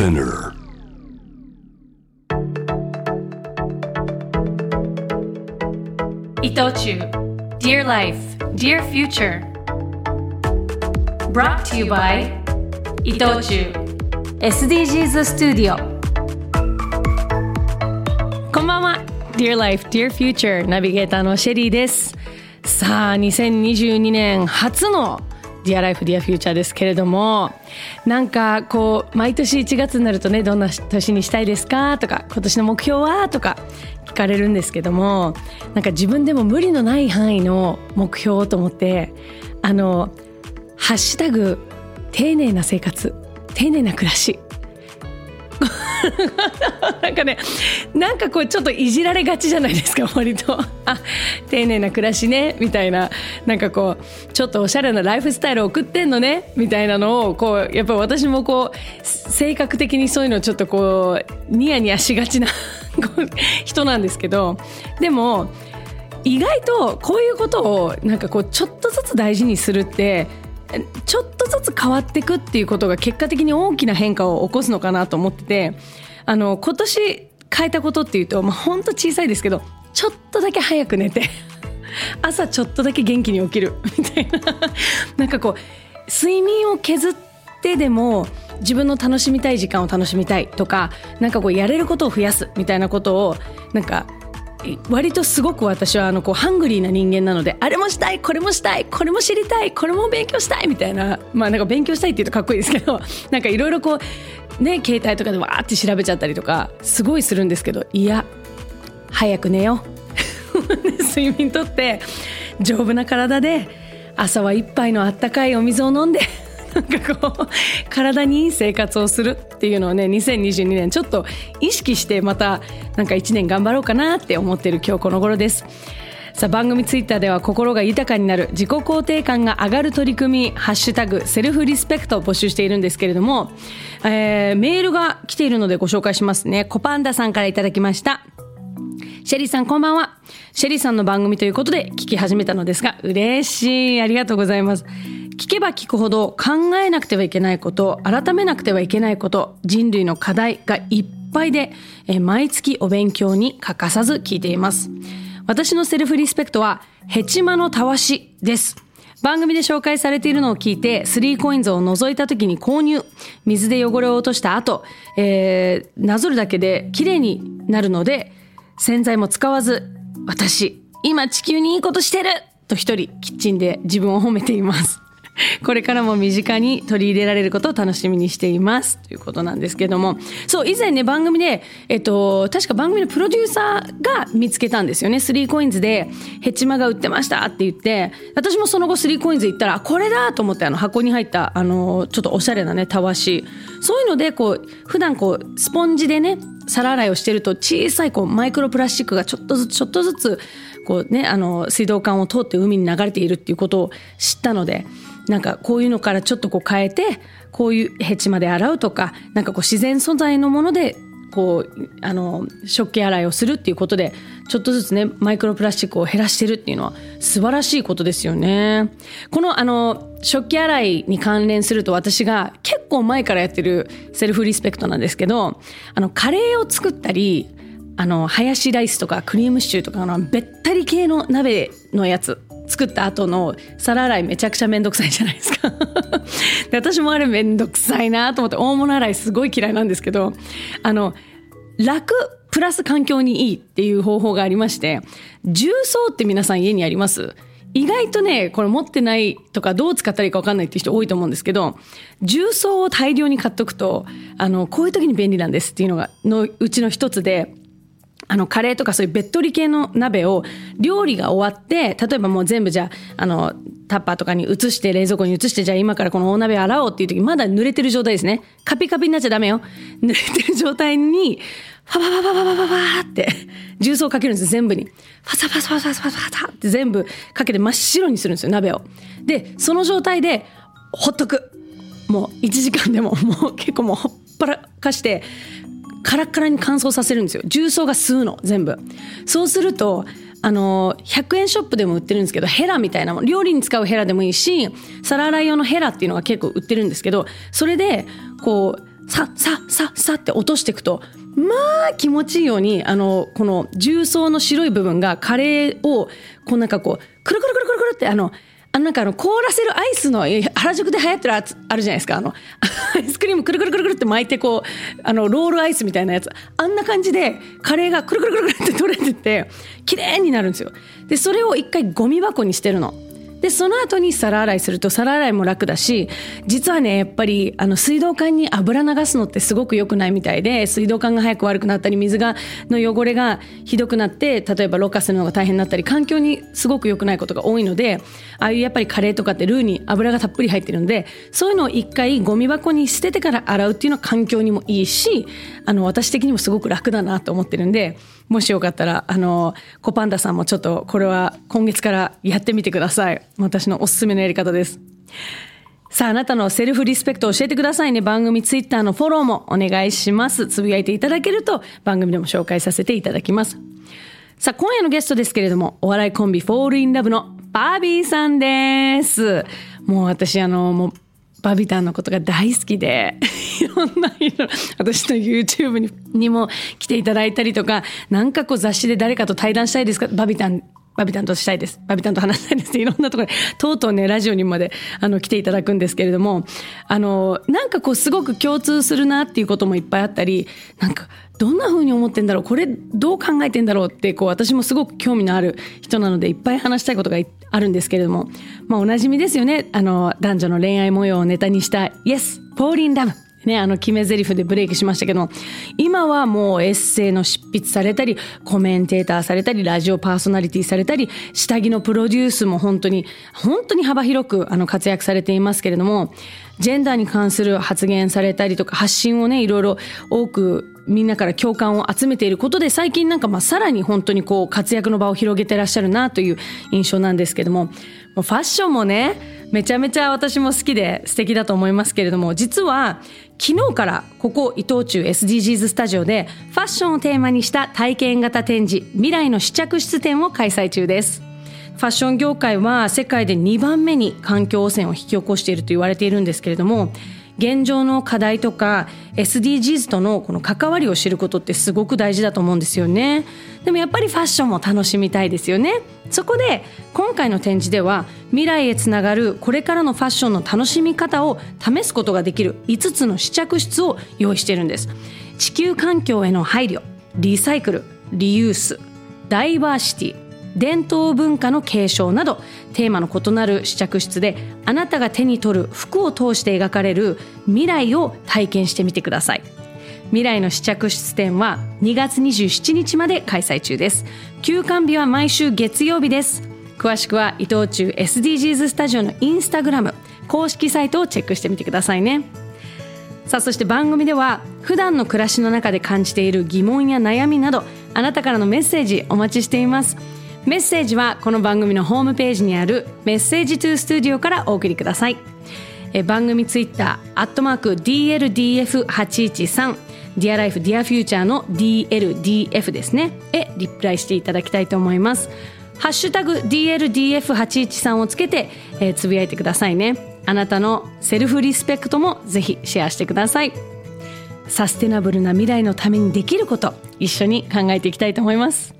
Spinner. 伊藤忠 Dear Life, Dear Future Brought to you by 伊藤忠 SDGs スタジオこんばんは Dear Life, Dear Future ナビゲーターのシェリーですさあ2022年初のDear Life Dear Future ですけれどもなんかこう毎年1月になるとねどんな年にしたいですかとか今年の目標はとか聞かれるんですけどもなんか自分でも無理のない範囲の目標と思ってあの「ハッシュタグ丁寧な生活丁寧な暮らし」なんかねなんかこうちょっといじられがちじゃないですか 割と。あ丁寧な暮らしねみたいな。なんかこうちょっとおしゃれなライフスタイル送ってんのねみたいなのをこうやっぱり私もこう性格的にそういうのちょっとこうニヤニヤしがちな 人なんですけどでも意外とこういうことをなんかこうちょっとずつ大事にするってちょっとずつ変わっていくっていうことが結果的に大きな変化を起こすのかなと思っててあの今年変えたことっていうと、まあ、ほんと小さいですけどちょっとだけ早く寝て 朝ちょっとだけ元気に起きるみたいな。なんかこう睡眠を削ってでも自分の楽しみたい時間を楽しみたいとかなんかこうやれることを増やすみたいなことをなんか割とすごく私はあのこうハングリーな人間なのであれもしたいこれもしたいこれも知りたいこれも勉強したいみたいなまあなんか勉強したいって言うとかっこいいですけど なんかいろいろこうね携帯とかでわーって調べちゃったりとかすごいするんですけどいや早く寝よう。睡眠とって丈夫な体で朝は一杯のあったかいお水を飲んでなんかこう体にいい生活をするっていうのをね2022年ちょっと意識してまたなんか1年頑張ろうかなって思ってる今日この頃です。さあ番組ツイッターでは心が豊かになる自己肯定感が上がる取り組み「ハッシュタグセルフリスペクト」を募集しているんですけれども、えー、メールが来ているのでご紹介しますね。コパンダさんからいただきました。シェリーさんこんばんは。シェリーさんの番組ということで聞き始めたのですが嬉しい。ありがとうございます。聞けば聞くほど考えなくてはいけないこと改めなくてはいけないこと人類の課題がいっぱいで、毎月お勉強に欠かさず聞いています私のセルフリスペクトはヘチマのたわしです番組で紹介されているのを聞いて、3コインズを覗いた時に購入。水で汚れを落とした後、えー、なぞるだけで綺麗になるので、洗剤も使わず、私、今地球にいいことしてると一人、キッチンで自分を褒めています。これからも身近に取り入れられることを楽しみにしています。ということなんですけども。そう以前ね番組で、えっと、確か番組のプロデューサーが見つけたんですよね。3coins でヘチマが売ってましたって言って。私もその後 3coins 行ったらこれだと思ってあの箱に入ったあのちょっとおしゃれなねたわし。そういうのでこう普段こうスポンジでね皿洗いをしてると小さいこうマイクロプラスチックがちょっとずつちょっとずつこうねあの水道管を通って海に流れているっていうことを知ったので。なんかこういうのからちょっとこう変えてこういうヘチマで洗うとかなんかこう自然素材のものでこうあの食器洗いをするっていうことでちょっとずつねマイクロプラスチックを減らしてるっていうのは素晴らしいことですよね。このあの食器洗いに関連すると私が結構前からやってるセルフリスペクトなんですけどあのカレーを作ったりあのハヤシライスとかクリームシチューとかのべったり系の鍋のやつ作った後の皿洗いめちゃくちゃめんどくさいじゃないですか。で私もあれめんどくさいなと思って大物洗いすごい嫌いなんですけどあの楽プラス環境にいいっていう方法がありまして重曹って皆さん家にあります。意外とねこれ持ってないとかどう使ったらいいか分かんないっていう人多いと思うんですけど重曹を大量に買っとくとあのこういう時に便利なんですっていうのがのうちの一つであの、カレーとかそういうべっとり系の鍋を、料理が終わって、例えばもう全部じゃあ、あの、タッパーとかに移して、冷蔵庫に移して、じゃあ今からこの大鍋洗おうっていう時、まだ濡れてる状態ですね。カピカピになっちゃダメよ。濡れてる状態に、ファファファファって、重曹かけるんです全部に。ファサファサファサファサファって全部かけて真っ白にするんですよ、鍋を。で、その状態で、ほっとく。もう1時間でも、もう結構もうほっぱらかして、カラッカラに乾燥させるんですよ。重曹が吸うの全部。そうするとあの100円ショップでも売ってるんですけどヘラみたいなもの料理に使うヘラでもいいし皿洗い用のヘラっていうのが結構売ってるんですけどそれでこうさっさっさっさって落としていくとまあ気持ちいいようにあのこの重曹の白い部分がカレーをこうなんかこうくるくるくるくるくるってあのあのなんかあの凍らせるアイスの原宿で流行ってるやつあるじゃないですか。あの アイスクリームくるくるくるくるって巻いてこうあのロールアイスみたいなやつ。あんな感じでカレーがくるくるくるくるって取れてて綺麗になるんですよ。でそれを一回ゴミ箱にしてるの。でその後に皿洗いすると皿洗いも楽だし実はねやっぱりあの水道管に油流すのってすごく良くないみたいで水道管が早く悪くなったり水がの汚れがひどくなって例えばろ過するのが大変になったり環境にすごく良くないことが多いのでああいうやっぱりカレーとかってルーに油がたっぷり入ってるのでそういうのを一回ゴミ箱に捨ててから洗うっていうのは環境にもいいしあの私的にもすごく楽だなと思ってるんでもしよかったら、あの、コパンダさんもちょっとこれは今月からやってみてください。私のおすすめのやり方です。さあ、あなたのセルフリスペクトを教えてくださいね。番組ツイッターのフォローもお願いします。つぶやいていただけると番組でも紹介させていただきます。さあ、今夜のゲストですけれども、お笑いコンビフォールインラブのバービーさんです。もう私、あの、もうバビタンのことが大好きで いろんな色私の YouTube ににも来ていただいたりとかなんかこう雑誌で誰かと対談したいですか？バビタンバビタンとしたいです。バビタンと話したいです。いろんなところで、とうとうね、ラジオにまで、あの、来ていただくんですけれども、あの、なんかこう、すごく共通するなっていうこともいっぱいあったり、なんか、どんな風に思ってんだろう。これどう考えてんだろうってこう私もすごく興味のある人なのでいっぱい話したいことがあるんですけれども。まあおなじみですよね。あの男女の恋愛模様をネタにした「Yes! Fall in Love」ね、あの決め台詞でブレイクしましたけど今はもうエッセイの執筆されたりコメンテーターされたりラジオパーソナリティされたり下着のプロデュースも本当に本当に幅広くあの活躍されていますけれどもジェンダーに関する発言されたりとか発信をねいろいろ多くみんなから共感を集めていることで最近なんかまあさらに本当にこう活躍の場を広げてらっしゃるなという印象なんですけどももファッションもねめちゃめちゃ私も好きで素敵だと思いますけれども実は昨日からここ伊藤忠 SDGs スタジオでファッションをテーマにした体験型展示未来の試着室展を開催中です。ファッション業界は世界で2番目に環境汚染を引き起こしていると言われているんですけれども現状の課題とか SDGs とのこの関わりを知ることってすごく大事だと思うんですよね。でもやっぱりファッションも楽しみたいですよね。そこで今回の展示では未来へつながるこれからのファッションの楽しみ方を試すことができる5つの試着室を用意しているんです。地球環境への配慮リサイクルリユースダイバーシティ。伝統文化の継承などテーマの異なる試着室であなたが手に取る服を通して描かれる未来を体験してみてください。未来の試着室展は2月27日まで開催中です。休館日は毎週月曜日です。詳しくは伊藤忠 SDGs スタジオのインスタグラム公式サイトをチェックしてみてくださいね。さあそして番組では普段の暮らしの中で感じている疑問や悩みなどあなたからのメッセージお待ちしています。メッセージはこの番組のホームページにある Message to Studio からお送りください。え番組ツイッターアットマーク DLDF813 Dear Life Dear Future の DLDF ですね。へリプライしていただきたいと思います。ハッシュタグ DLDF813 をつけて、つぶやいてくださいね。あなたのセルフリスペクトもぜひシェアしてください。サステナブルな未来のためにできること一緒に考えていきたいと思います。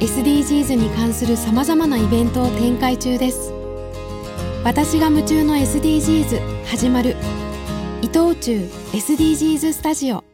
SDGs に関するさまざまなイベントを展開中です。私が夢中の SDGs 始まる。伊藤忠 SDGs スタジオ。